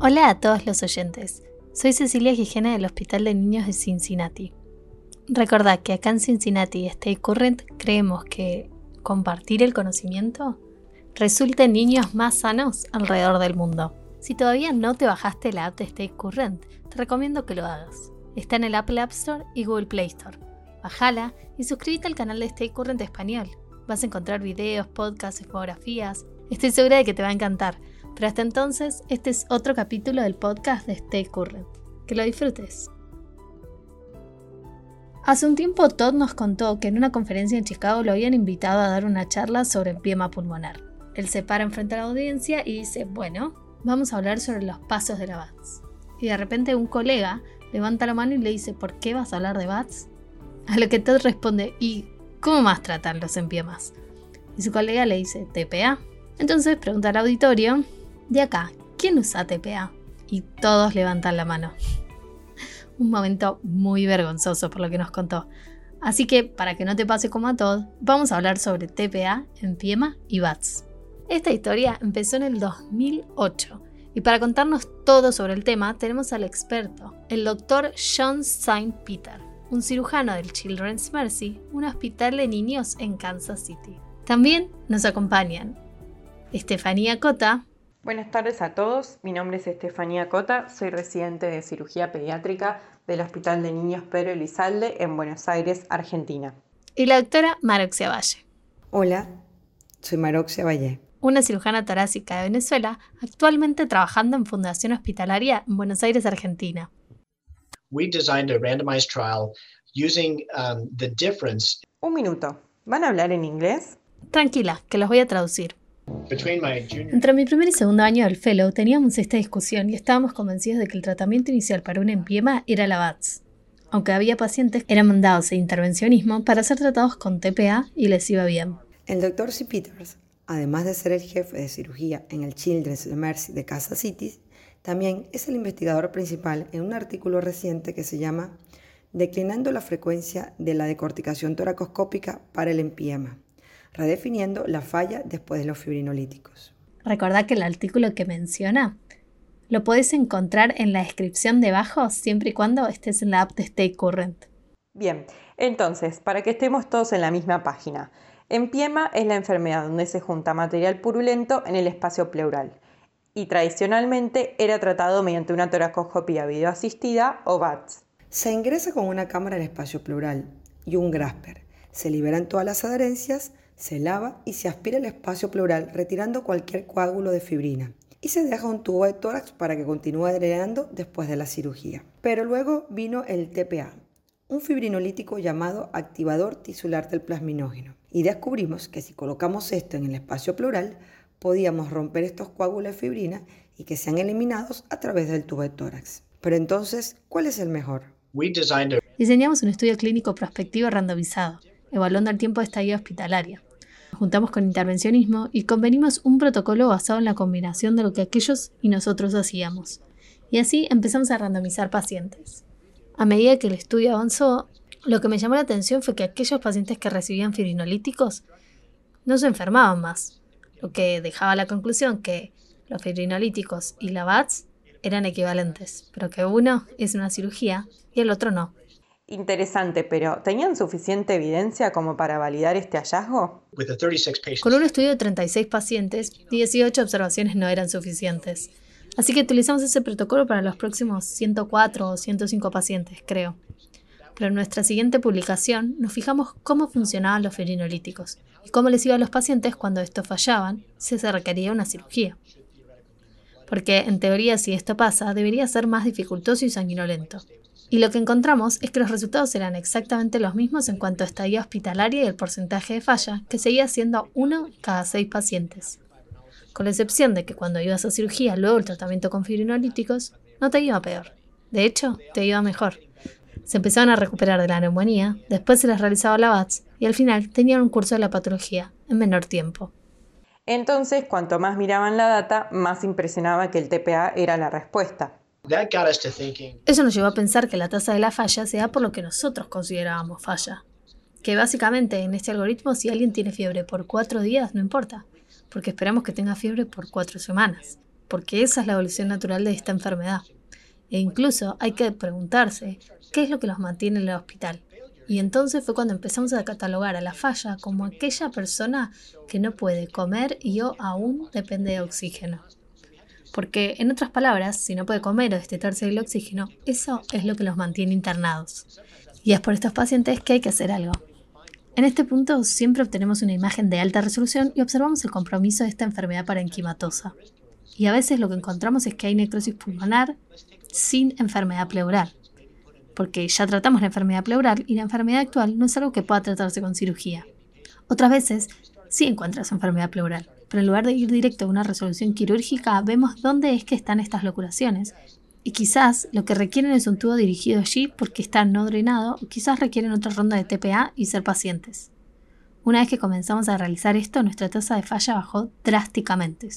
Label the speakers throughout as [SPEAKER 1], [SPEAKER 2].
[SPEAKER 1] Hola a todos los oyentes. Soy Cecilia Gijena del Hospital de Niños de Cincinnati. Recordad que acá en Cincinnati Stay Current creemos que compartir el conocimiento resulta en niños más sanos alrededor del mundo. Si todavía no te bajaste la app de Stay Current, te recomiendo que lo hagas. Está en el Apple App Store y Google Play Store. Bájala y suscríbete al canal de Stay Current Español. Vas a encontrar videos, podcasts, infografías. Estoy segura de que te va a encantar. Pero hasta entonces, este es otro capítulo del podcast de Stay Current. Que lo disfrutes. Hace un tiempo Todd nos contó que en una conferencia en Chicago lo habían invitado a dar una charla sobre empiema pulmonar. Él se para enfrente a la audiencia y dice, bueno, vamos a hablar sobre los pasos de la BATS. Y de repente un colega levanta la mano y le dice, ¿por qué vas a hablar de BATS? A lo que Todd responde, ¿y cómo más tratan los empiemas? Y su colega le dice, TPA. Entonces pregunta al auditorio, de acá, ¿quién usa TPA? Y todos levantan la mano. Un momento muy vergonzoso por lo que nos contó. Así que, para que no te pase como a Todd, vamos a hablar sobre TPA, empiema y BATS. Esta historia empezó en el 2008 y para contarnos todo sobre el tema tenemos al experto, el doctor John Saint Peter, un cirujano del Children's Mercy, un hospital de niños en Kansas City. También nos acompañan Estefanía Cota.
[SPEAKER 2] Buenas tardes a todos, mi nombre es Estefanía Cota, soy residente de cirugía pediátrica del Hospital de Niños Pedro Elizalde en Buenos Aires, Argentina.
[SPEAKER 1] Y la doctora Maroxia Valle.
[SPEAKER 3] Hola, soy Maroxia Valle
[SPEAKER 1] una cirujana torácica de Venezuela, actualmente trabajando en Fundación Hospitalaria en Buenos Aires, Argentina.
[SPEAKER 2] Un minuto. ¿Van a hablar en inglés?
[SPEAKER 1] Tranquila, que los voy a traducir. Entre mi primer y segundo año del fellow teníamos esta discusión y estábamos convencidos de que el tratamiento inicial para un empiema era la BATS. Aunque había pacientes que eran mandados a intervencionismo para ser tratados con TPA y les iba bien.
[SPEAKER 3] El doctor C. Peters además de ser el jefe de cirugía en el Children's Mercy de Kansas City, también es el investigador principal en un artículo reciente que se llama Declinando la frecuencia de la decorticación toracoscópica para el empiema, redefiniendo la falla después de los fibrinolíticos.
[SPEAKER 1] Recordad que el artículo que menciona lo puedes encontrar en la descripción debajo siempre y cuando estés en la app de Stay Current.
[SPEAKER 2] Bien, entonces, para que estemos todos en la misma página, Empiema es la enfermedad donde se junta material purulento en el espacio pleural y tradicionalmente era tratado mediante una toracoscopía videoasistida o VATS.
[SPEAKER 3] Se ingresa con una cámara al espacio pleural y un grasper. Se liberan todas las adherencias, se lava y se aspira el espacio pleural retirando cualquier coágulo de fibrina. Y se deja un tubo de tórax para que continúe drenando después de la cirugía. Pero luego vino el TPA, un fibrinolítico llamado activador tisular del plasminógeno. Y descubrimos que si colocamos esto en el espacio pleural, podíamos romper estos coágulos de fibrina y que sean eliminados a través del tubo de tórax. Pero entonces, ¿cuál es el mejor?
[SPEAKER 1] Diseñamos un estudio clínico prospectivo randomizado, evaluando el tiempo de estadía hospitalaria. Juntamos con intervencionismo y convenimos un protocolo basado en la combinación de lo que aquellos y nosotros hacíamos. Y así empezamos a randomizar pacientes. A medida que el estudio avanzó, lo que me llamó la atención fue que aquellos pacientes que recibían fibrinolíticos no se enfermaban más, lo que dejaba la conclusión que los fibrinolíticos y la BATS eran equivalentes, pero que uno es una cirugía y el otro no.
[SPEAKER 2] Interesante, pero ¿tenían suficiente evidencia como para validar este hallazgo?
[SPEAKER 1] Con un estudio de 36 pacientes, 18 observaciones no eran suficientes. Así que utilizamos ese protocolo para los próximos 104 o 105 pacientes, creo. Pero en nuestra siguiente publicación nos fijamos cómo funcionaban los fibrinolíticos y cómo les iba a los pacientes cuando estos fallaban si se requería una cirugía. Porque en teoría si esto pasa debería ser más dificultoso y sanguinolento. Y lo que encontramos es que los resultados eran exactamente los mismos en cuanto a estadía hospitalaria y el porcentaje de falla, que seguía siendo uno cada seis pacientes con la excepción de que cuando ibas a cirugía luego el tratamiento con fibrinolíticos, no te iba peor. De hecho, te iba mejor. Se empezaban a recuperar de la neumonía, después se les realizaba la BATS y al final tenían un curso de la patología en menor tiempo.
[SPEAKER 2] Entonces, cuanto más miraban la data, más impresionaba que el TPA era la respuesta.
[SPEAKER 1] Eso nos llevó a pensar que la tasa de la falla sea por lo que nosotros considerábamos falla. Que básicamente en este algoritmo si alguien tiene fiebre por cuatro días no importa, porque esperamos que tenga fiebre por cuatro semanas. porque esa es la evolución natural de esta enfermedad. E incluso hay que preguntarse qué es lo que los mantiene en el hospital. Y entonces fue cuando empezamos a catalogar a la falla como aquella persona que no puede comer y o aún depende de oxígeno. Porque, en otras palabras, si no puede comer o destetarse del oxígeno, eso es lo que los mantiene internados. Y es por estos pacientes que hay que hacer algo. En este punto siempre obtenemos una imagen de alta resolución y observamos el compromiso de esta enfermedad parenquimatosa. Y a veces lo que encontramos es que hay necrosis pulmonar sin enfermedad pleural, porque ya tratamos la enfermedad pleural y la enfermedad actual no es algo que pueda tratarse con cirugía. Otras veces sí encuentras enfermedad pleural, pero en lugar de ir directo a una resolución quirúrgica, vemos dónde es que están estas locuraciones. Y quizás lo que requieren es un tubo dirigido allí porque está no drenado, o quizás requieren otra ronda de TPA y ser pacientes. Una vez que comenzamos a realizar esto, nuestra tasa de falla bajó drásticamente.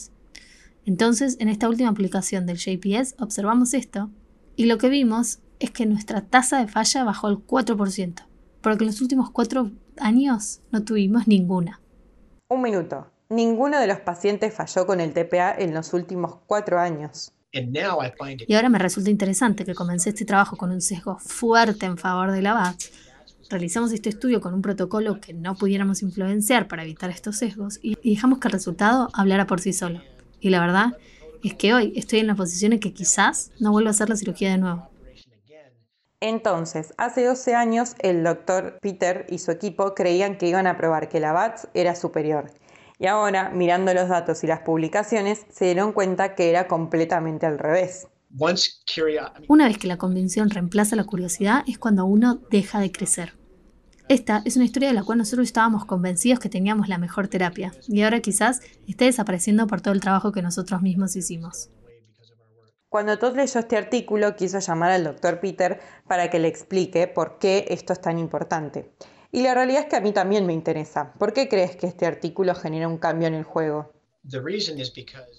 [SPEAKER 1] Entonces, en esta última aplicación del JPS observamos esto y lo que vimos es que nuestra tasa de falla bajó al 4%, porque en los últimos cuatro años no tuvimos ninguna.
[SPEAKER 2] Un minuto. Ninguno de los pacientes falló con el TPA en los últimos cuatro años.
[SPEAKER 1] Y ahora me resulta interesante que comencé este trabajo con un sesgo fuerte en favor de la VATS. Realizamos este estudio con un protocolo que no pudiéramos influenciar para evitar estos sesgos y dejamos que el resultado hablara por sí solo. Y la verdad es que hoy estoy en la posición en que quizás no vuelva a hacer la cirugía de nuevo.
[SPEAKER 2] Entonces, hace 12 años el doctor Peter y su equipo creían que iban a probar que la BATS era superior. Y ahora, mirando los datos y las publicaciones, se dieron cuenta que era completamente al revés.
[SPEAKER 1] Una vez que la convención reemplaza la curiosidad es cuando uno deja de crecer. Esta es una historia de la cual nosotros estábamos convencidos que teníamos la mejor terapia y ahora quizás esté desapareciendo por todo el trabajo que nosotros mismos hicimos.
[SPEAKER 2] Cuando Todd leyó este artículo, quiso llamar al doctor Peter para que le explique por qué esto es tan importante. Y la realidad es que a mí también me interesa. ¿Por qué crees que este artículo genera un cambio en el juego?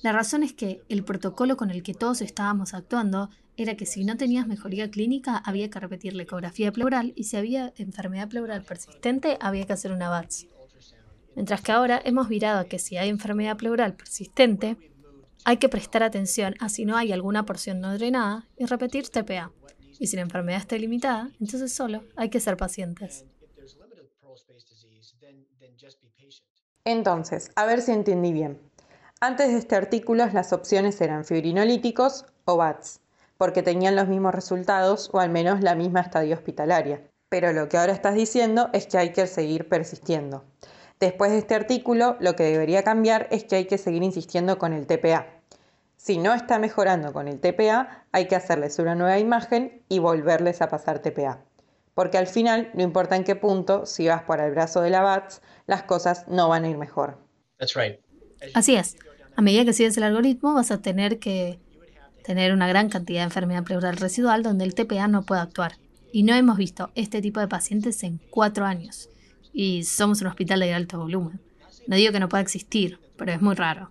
[SPEAKER 1] La razón es que el protocolo con el que todos estábamos actuando era que si no tenías mejoría clínica había que repetir la ecografía pleural y si había enfermedad pleural persistente había que hacer una VATS. Mientras que ahora hemos virado a que si hay enfermedad pleural persistente, hay que prestar atención a si no hay alguna porción no drenada y repetir TPA. Y si la enfermedad está limitada, entonces solo hay que ser pacientes.
[SPEAKER 2] Entonces, a ver si entendí bien. Antes de este artículo las opciones eran fibrinolíticos o BATS, porque tenían los mismos resultados o al menos la misma estadia hospitalaria. Pero lo que ahora estás diciendo es que hay que seguir persistiendo. Después de este artículo, lo que debería cambiar es que hay que seguir insistiendo con el TPA. Si no está mejorando con el TPA, hay que hacerles una nueva imagen y volverles a pasar TPA. Porque al final, no importa en qué punto, si vas por el brazo de la BATS, las cosas no van a ir mejor.
[SPEAKER 1] Así es. A medida que sigues el algoritmo, vas a tener que tener una gran cantidad de enfermedad pleural residual donde el TPA no puede actuar. Y no hemos visto este tipo de pacientes en cuatro años y somos un hospital de alto volumen. No digo que no pueda existir, pero es muy raro.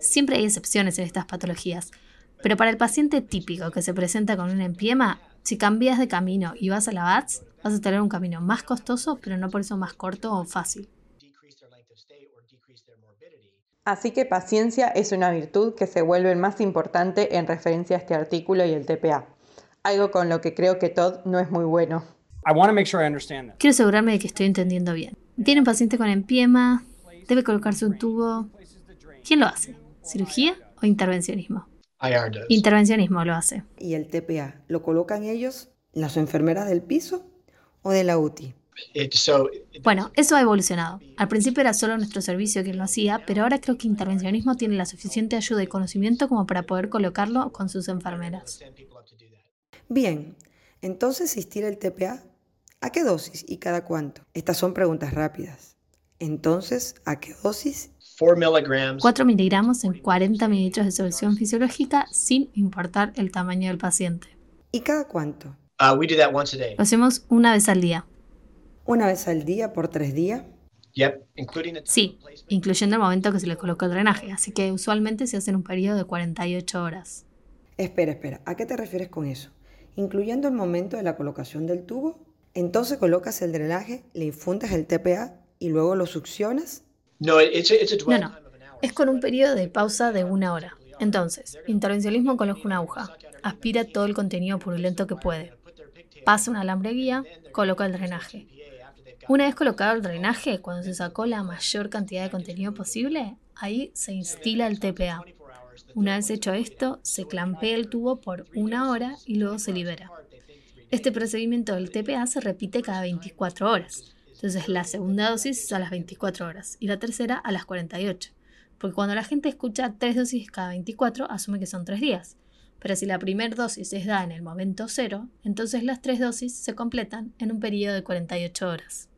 [SPEAKER 1] Siempre hay excepciones en estas patologías, pero para el paciente típico que se presenta con un empiema, si cambias de camino y vas a la BATS, vas a tener un camino más costoso, pero no por eso más corto o fácil.
[SPEAKER 2] Así que paciencia es una virtud que se vuelve más importante en referencia a este artículo y el TPA, algo con lo que creo que Todd no es muy bueno.
[SPEAKER 1] Quiero asegurarme de que estoy entendiendo bien. Tiene un paciente con empiema, debe colocarse un tubo. ¿Quién lo hace? ¿Cirugía o intervencionismo? Intervencionismo lo hace.
[SPEAKER 3] ¿Y el TPA? ¿Lo colocan ellos, las enfermeras del piso o de la UTI?
[SPEAKER 1] Bueno, eso ha evolucionado. Al principio era solo nuestro servicio quien lo hacía, pero ahora creo que intervencionismo tiene la suficiente ayuda y conocimiento como para poder colocarlo con sus enfermeras.
[SPEAKER 3] Bien, entonces existir el TPA ¿A qué dosis y cada cuánto? Estas son preguntas rápidas. Entonces, ¿a qué dosis?
[SPEAKER 1] 4 miligramos en 40 mililitros de solución fisiológica sin importar el tamaño del paciente.
[SPEAKER 3] ¿Y cada cuánto?
[SPEAKER 1] Uh, Lo hacemos una vez al día.
[SPEAKER 3] ¿Una vez al día por tres días?
[SPEAKER 1] Sí, incluyendo el momento que se le coloca el drenaje, así que usualmente se hace en un periodo de 48 horas.
[SPEAKER 3] Espera, espera, ¿a qué te refieres con eso? ¿Incluyendo el momento de la colocación del tubo entonces colocas el drenaje, le infundas el TPA y luego lo succionas.
[SPEAKER 1] No, no. es con un periodo de pausa de una hora. Entonces, intervencionismo coloca una aguja, aspira todo el contenido purulento que puede, pasa un alambre guía, coloca el drenaje. Una vez colocado el drenaje, cuando se sacó la mayor cantidad de contenido posible, ahí se instila el TPA. Una vez hecho esto, se clampea el tubo por una hora y luego se libera. Este procedimiento del TPA se repite cada 24 horas. Entonces la segunda dosis es a las 24 horas y la tercera a las 48. Porque cuando la gente escucha tres dosis cada 24, asume que son tres días. Pero si la primera dosis es dada en el momento cero, entonces las tres dosis se completan en un periodo de 48 horas.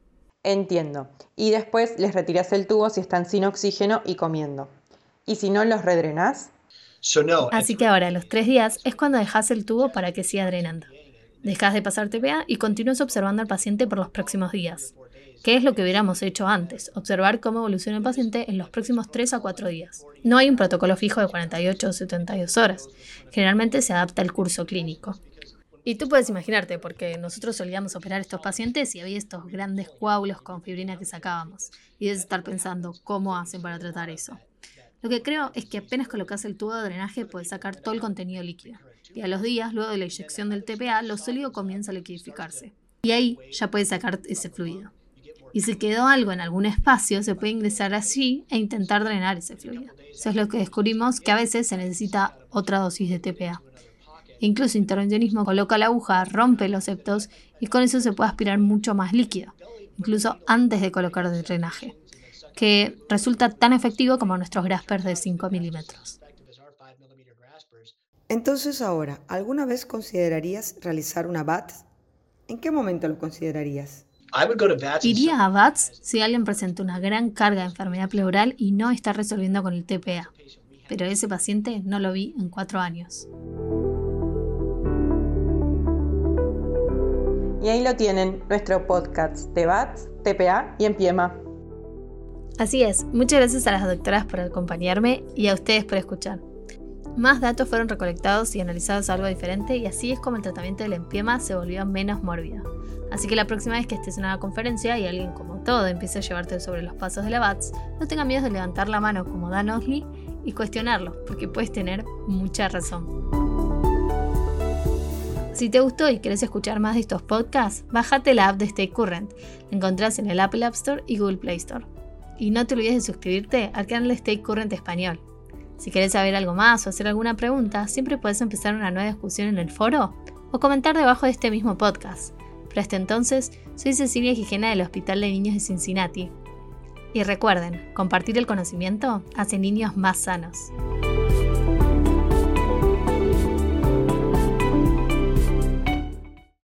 [SPEAKER 2] Entiendo. Y después les retiras el tubo si están sin oxígeno y comiendo. ¿Y si no los redrenás?
[SPEAKER 1] Así que ahora, a los tres días, es cuando dejas el tubo para que siga drenando. Dejas de pasar TPA y continúas observando al paciente por los próximos días. ¿Qué es lo que hubiéramos hecho antes? Observar cómo evoluciona el paciente en los próximos 3 a 4 días. No hay un protocolo fijo de 48 o 72 horas. Generalmente se adapta al curso clínico. Y tú puedes imaginarte, porque nosotros solíamos operar estos pacientes y había estos grandes coágulos con fibrina que sacábamos. Y debes estar pensando, ¿cómo hacen para tratar eso? Lo que creo es que apenas colocas el tubo de drenaje puedes sacar todo el contenido líquido. Y a los días, luego de la inyección del TPA, lo sólido comienza a liquidificarse. Y ahí ya puedes sacar ese fluido y si quedó algo en algún espacio, se puede ingresar allí e intentar drenar ese fluido. Eso es lo que descubrimos que a veces se necesita otra dosis de TPA. incluso intervencionismo coloca la aguja, rompe los septos y con eso se puede aspirar mucho más líquido, incluso antes de colocar el drenaje, que resulta tan efectivo como nuestros graspers de 5 milímetros.
[SPEAKER 3] Entonces ahora, ¿alguna vez considerarías realizar una BAT? ¿En qué momento lo considerarías?
[SPEAKER 1] Iría a VATS si alguien presenta una gran carga de enfermedad pleural y no está resolviendo con el TPA. Pero ese paciente no lo vi en cuatro años.
[SPEAKER 2] Y ahí lo tienen, nuestro podcast de VATS, TPA y Empiema.
[SPEAKER 1] Así es, muchas gracias a las doctoras por acompañarme y a ustedes por escuchar. Más datos fueron recolectados y analizados algo diferente y así es como el tratamiento del empiema se volvió menos mórbido. Así que la próxima vez que estés en una conferencia y alguien como todo empiece a llevarte sobre los pasos de la BATS, no tenga miedo de levantar la mano como Dan Osley y cuestionarlo, porque puedes tener mucha razón. Si te gustó y quieres escuchar más de estos podcasts, bájate la app de Stay Current. La encontrás en el Apple App Store y Google Play Store. Y no te olvides de suscribirte al canal de Stay Current Español. Si quieres saber algo más o hacer alguna pregunta, siempre puedes empezar una nueva discusión en el foro o comentar debajo de este mismo podcast. Pero hasta entonces, soy Cecilia Gijena del Hospital de Niños de Cincinnati. Y recuerden, compartir el conocimiento hace niños más sanos.